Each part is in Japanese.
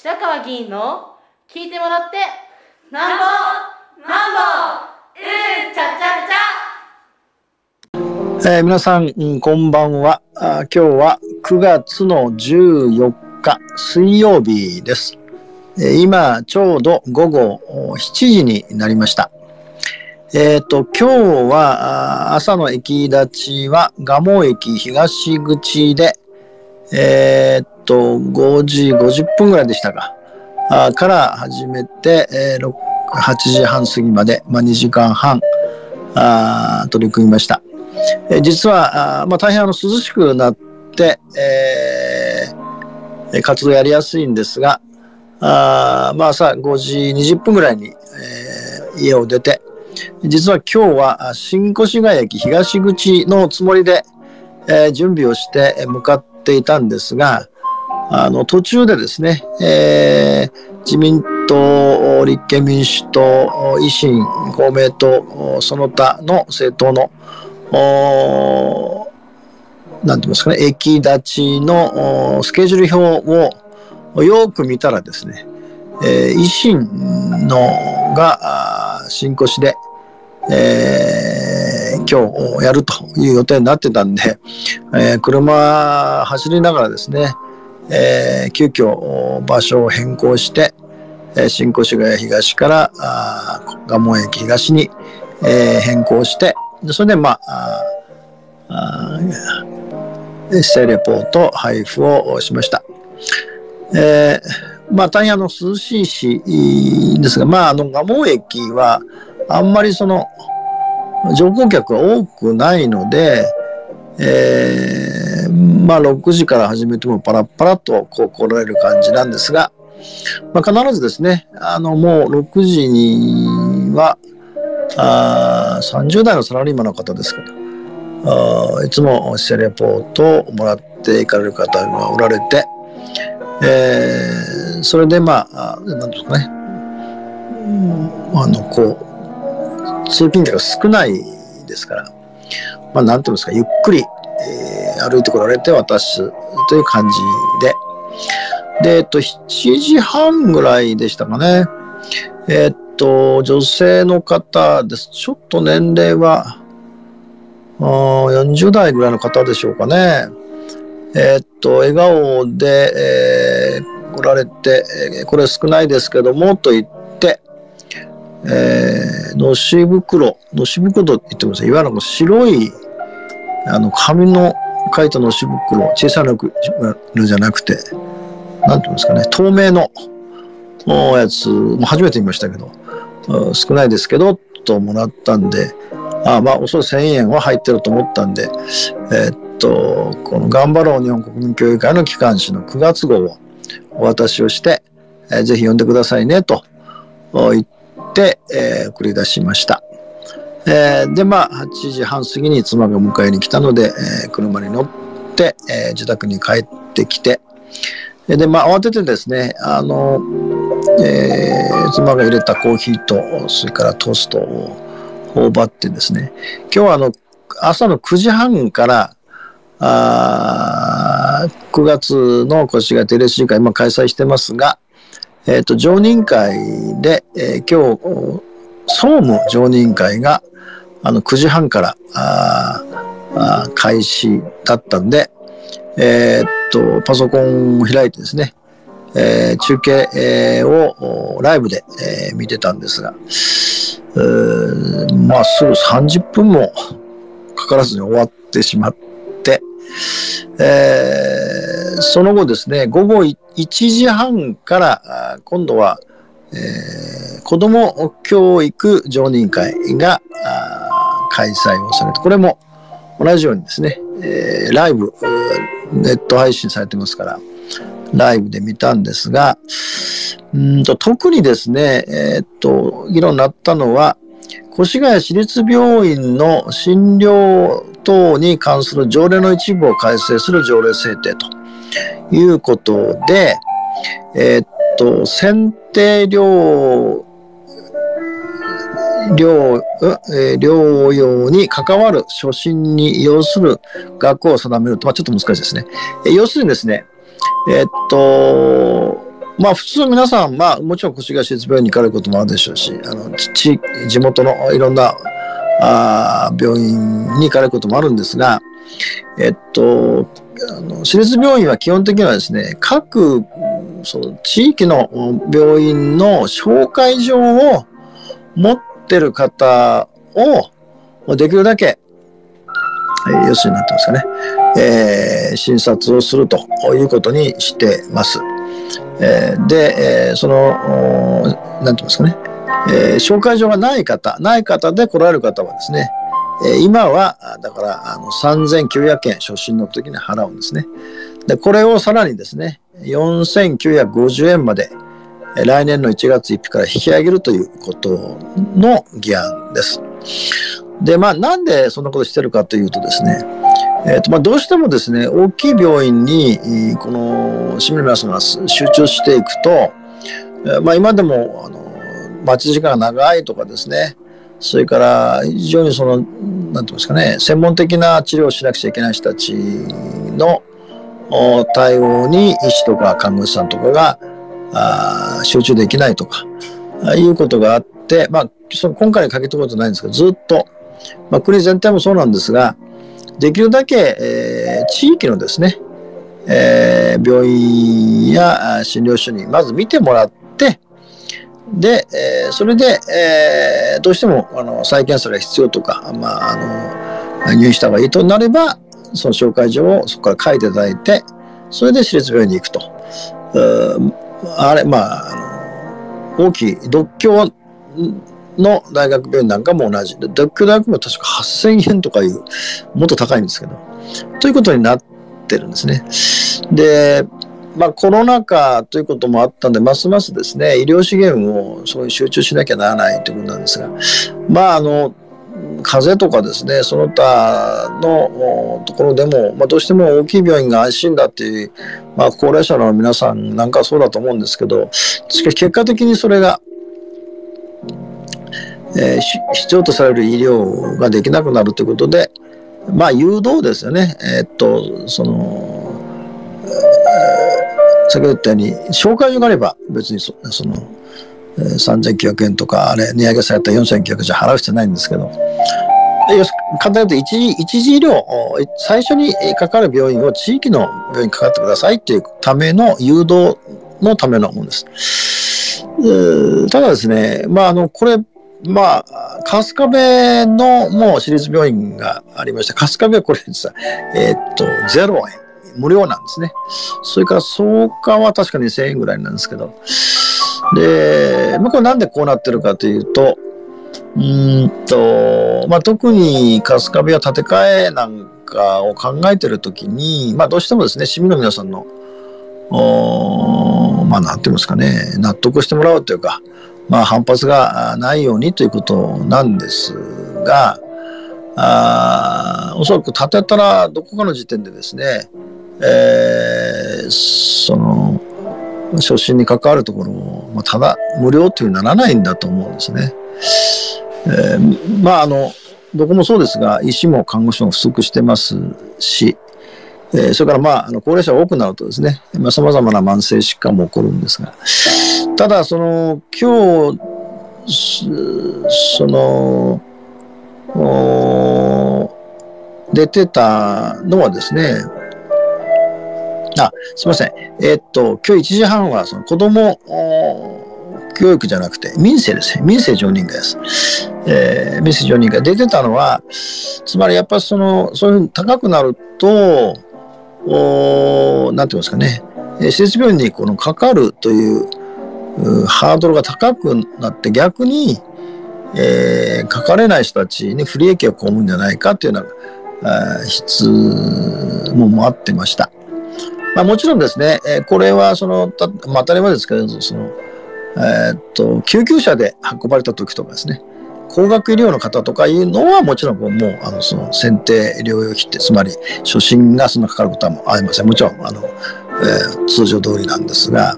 白川議員の聞いてもらってなんぼなんぼうんちゃちゃちゃえー、皆さん、こんばんはあ。今日は9月の14日水曜日です。えー、今ちょうど午後7時になりました。えっ、ー、と、今日は朝の駅立ちは蒲生駅東口で、えっ、と、5時50分ぐらいでしたか。あから始めて、えー、8時半過ぎまで、まあ、2時間半あ取り組みました。えー、実はあ、まあ、大変あの涼しくなって、えー、活動やりやすいんですが、あまあ朝5時20分ぐらいに、えー、家を出て、実は今日は新越谷駅東口のつもりで、えー、準備をして向かっていたんですが、あの、途中でですね、えー、自民党、立憲民主党、維新、公明党、その他の政党の、なんて言いますかね、駅立ちのスケジュール表をよく見たらですね、えー、維新のが新越で、えー、今日やるという予定になってたんで、えー、車走りながらですね、えー、急遽場所を変更して、え、新越谷東から蒲生駅東に、えー、変更してそれでまああエッセイレポート配布をしました。えー、まあ大変あの涼しいしですが、まああの蒲生駅はあんまりその乗降客が多くないので、えー、まあ6時から始めてもパラパラとこう来られる感じなんですが、まあ、必ずですね、あのもう6時にはあ30代のサラリーマンの方ですけど、あいつもセレポートをもらっていかれる方がおられて、えー、それでまあ、なんですかね、あの、こう、通勤客が少ないですから、まあ、なんていうんですか、ゆっくり、歩いてこられて渡すという感じで、で、えっと、7時半ぐらいでしたかね。えっと、女性の方です。ちょっと年齢は、あ40代ぐらいの方でしょうかね。えっと、笑顔で、えー、来られて、え、これ少ないですけども、と言って、えー、のし袋、のし袋って言ってますいわゆる白い、あの、紙の書いたのし袋、小さなのじゃなくて、なんていうんですかね、透明のやつ、も初めて見ましたけど、少ないですけど、ともらったんで、あまあ、おそらく1000円は入ってると思ったんで、えー、っと、この頑張ろう日本国民協議会の機関紙の9月号をお渡しをして、えー、ぜひ読んでくださいね、と言って、えー、送り出しました。えー、で、まあ、8時半過ぎに妻が迎えに来たので、えー、車に乗って、えー、自宅に帰ってきて、で、まあ、慌ててですね、あの、えー、妻が入れたコーヒーと、それからトーストを頬張ってですね、今日はあの、朝の9時半から、あ9月の越谷テレシー会、今開催してますが、えっ、ー、と、常任会で、えー、今日、総務常任会が、あの、9時半から、ああ開始だったんで、えー、っと、パソコンを開いてですね、えー、中継、えー、をライブで、えー、見てたんですが、まあすぐ30分もかからずに終わってしまって、えー、その後ですね、午後1時半から今度は、えー、子ども教育常任会が開催をされて、これも同じようにですね、えー、ライブ、ネット配信されてますから、ライブで見たんですが、うんと特にですね、えー、っと、議論になったのは、越谷市立病院の診療等に関する条例の一部を改正する条例制定ということで、えー、っと、選定療療、えー、療養に関わる初診に要する学校を定めると、まあ、ちょっと難しいですね。えー、要するにですね、えー、っと、まあ普通皆さん、まあもちろん越谷市立病院に行かれることもあるでしょうし、あの、地、地元のいろんな、あ病院に行かれることもあるんですが、えっと、あの私立病院は基本的にはですね、各その地域の病院の紹介状を持ってる方をできるだけ、えー、要するになってますかね、えー、診察をするということにしてます。えー、で、えー、その、なんて言いますかね、えー、紹介状がない方、ない方で来られる方はですね、え、今は、だから、あの、3900円初診の時に払うんですね。で、これをさらにですね、4950円まで、来年の1月1日から引き上げるということの議案です。で、まあ、なんでそんなことしてるかというとですね、えーとまあ、どうしてもですね、大きい病院に、この市民の皆様が集中していくと、まあ、今でも、あの、待ち時間が長いとかですね、それから非常にその、なんていうんですかね、専門的な治療をしなくちゃいけない人たちの対応に医師とか看護師さんとかがあ集中できないとか、あいうことがあって、まあ、その今回に限ったことないんですけど、ずっと、まあ、国全体もそうなんですが、できるだけ、えー、地域のですね、えー、病院や診療所にまず見てもらって、で、えー、それで、えー、どうしてもあの再検査が必要とか、まあ、あの入院した方がいいとなれば、その紹介状をそこから書いていただいて、それで私立病院に行くとう。あれ、まあ、あの大きい独協の大学病院なんかも同じ。独協大学も確か8000円とかいう、もっと高いんですけど。ということになってるんですね。で、まあ、コロナ禍ということもあったんで、ますますですね、医療資源をそういう集中しなきゃならないということなんですが、まあ、あの、風邪とかですね、その他のところでも、まあ、どうしても大きい病院が安心だっていう、まあ、高齢者の皆さんなんかそうだと思うんですけど、しかし結果的にそれが、えー、必要とされる医療ができなくなるということで、まあ、誘導ですよね。えー、っと、その、先ほど言ったように、紹介状があれば別にそその、3900円とか、あれ、値上げされた4900円じゃ払う必要ないんですけど、簡単に言うと一時、一時医療、最初にかかる病院を地域の病院にかかってくださいっていうための誘導のためのものです。ただですね、まあ、あの、これ、まあ、春日部のもう私立病院がありまして、春日部はこれ実は、えー、っと、0円、無料なんですね。それから、草加は確かに1000円ぐらいなんですけど、で、まあ、これなんでこうなってるかというと、うんと、まあ、特に春日部は建て替えなんかを考えてるときに、まあ、どうしてもですね、市民の皆さんの、おまあ、なんて言いますかね、納得してもらうというか、まあ、反発がないようにということなんですが、あおそらく建てたらどこかの時点でですね、えー、その、初心に関わるところも、まあ、ただ無料というならないんだと思うんですね。えー、まああのどこもそうですが医師も看護師も不足してますし、えー、それからまああの高齢者が多くなるとですねさまざ、まな慢性疾患も起こるんですがただその今日その出てたのはですねあ、すみません。えー、っと、今日1時半は、その子供教育じゃなくて、民政ですね。民政常任会です。えー、民政常任会出てたのは、つまりやっぱその、そういうふうに高くなると、おなんて言いますかね、施設病院にこのかかるというハードルが高くなって逆に、えー、かかれない人たちに不利益を被るんじゃないかというような質問もあってました。まあ、もちろんですね、え、これはその、たまあ、当たり前ですけど、その、えー、っと、救急車で運ばれた時とかですね、高額医療の方とかいうのはもちろんもう、あの、その、選定療養費って、つまり、初診がそんなかかることはありません。もちろん、あの、えー、通常通りなんですが、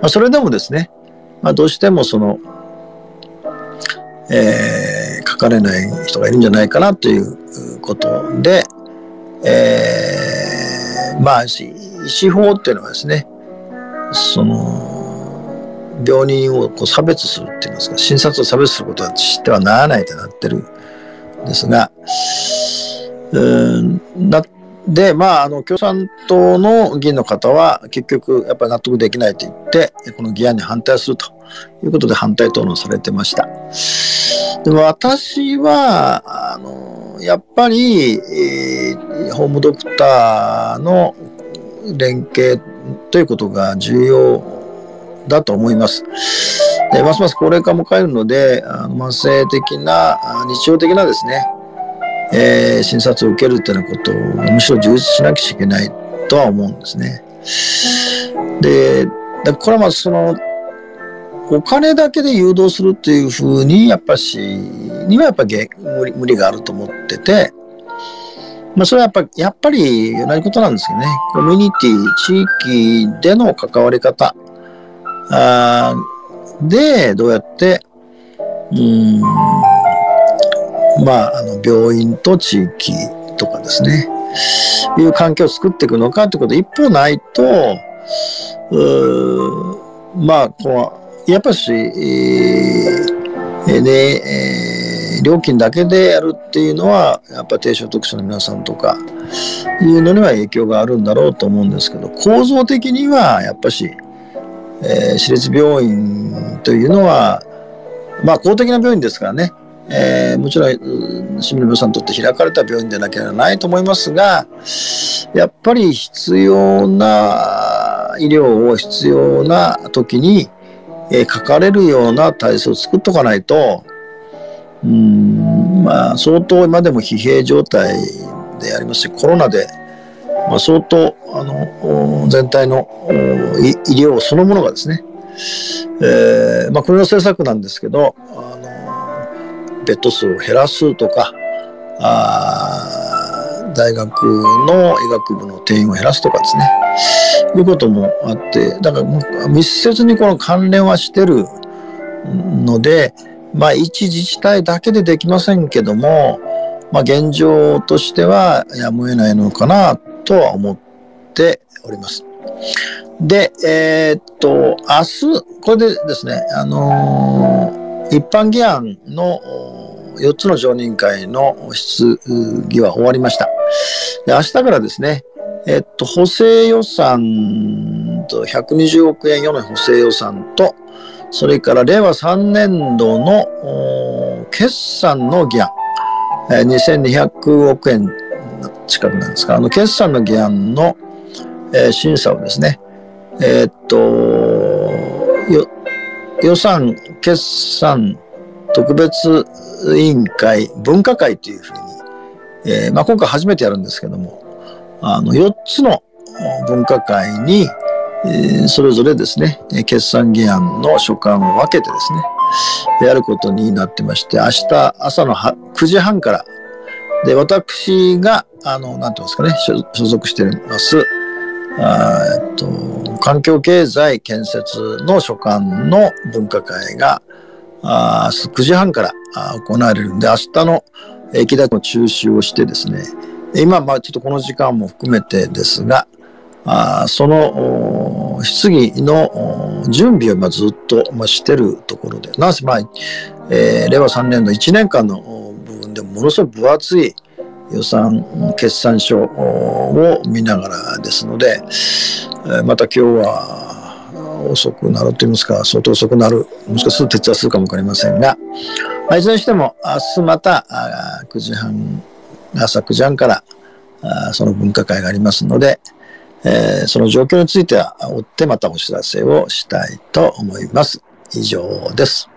まあ、それでもですね、まあ、どうしてもその、えー、かかれない人がいるんじゃないかなということで、えー、まあ、司法っていうのはですね、その、病人をこう差別するって言いますか、診察を差別することはしてはならないとなってるんですが、うんなで、まあ、あの、共産党の議員の方は、結局、やっぱり納得できないと言って、この議案に反対するということで反対討論されてました。でも私は、あの、やっぱり、えー、ホームドクターの連携ということが重要だと思います。でますます高齢化も変えるので、あの慢性的な、日常的なですね、えー、診察を受けるっていうようなことをむしろ充実しなきゃいけないとは思うんですね。で、これはまあその、お金だけで誘導するっていうふうに、やっぱし、にはやっぱり無理無理があると思ってて、まあそれはやっぱり、やっぱり同じことなんですけどね、コミュニティ、地域での関わり方。あで、どうやって、うん、まあ、あの病院と地域とかですね、いう環境を作っていくのかということ一方ないと、うまあ、この、やっぱし、えー、ね、えー、料金だけでやるっていうのは、やっぱ低所得者の皆さんとか、いうのには影響があるんだろうと思うんですけど、構造的には、やっぱし、えー、私立病院というのは、まあ公的な病院ですからね、えー、もちろん市民の皆さんにとって開かれた病院でなきゃないと思いますがやっぱり必要な医療を必要な時に、えー、かかれるような体制を作っとかないとうんまあ相当今でも疲弊状態でありますしコロナで、まあ、相当あの全体の医療そのものがですね、えーまあ、国の政策なんですけどあのベッド数を減らすとか、あ大学の医学部の定員を減らすとかですね、いうこともあって、だから密接にこの関連はしてるので、まあ一自治体だけでできませんけども、まあ現状としてはやむを得ないのかなとは思っております。で、えー、っと、明日、これでですね、あのー、一般議案の4つの常任会の質疑は終わりました。で明日からですね、えっと、補正予算と120億円余の補正予算と、それから令和3年度の決算の議案、え2200億円近くなんですが、あの決算の議案の、え審査をですね、えっと、予算、決算、特別委員会、分科会というふうに、えー、まあ、今回初めてやるんですけども、あの、4つの分科会に、えー、それぞれですね、決算議案の所管を分けてですね、やることになってまして、明日朝の9時半から、で、私が、あの、なんていうんですかね、所属しています、えっと、環境経済建設の所管の分科会が、あ9時半から行われるんで、明日の駅伝の中止をしてですね、今、まあちょっとこの時間も含めてですが、あその質疑の準備を今ずっとしてるところで、なんせまあ、えー、令和3年の1年間の部分でものすごい分厚い予算決算書を見ながらですので、また今日は遅くなると言いますか、相当遅くなる、もしかすると徹夜するかもわかりませんが、まあ、いずれにしても、明日また9時半、朝9時半からその分科会がありますので、えー、その状況については追ってまたお知らせをしたいと思います。以上です。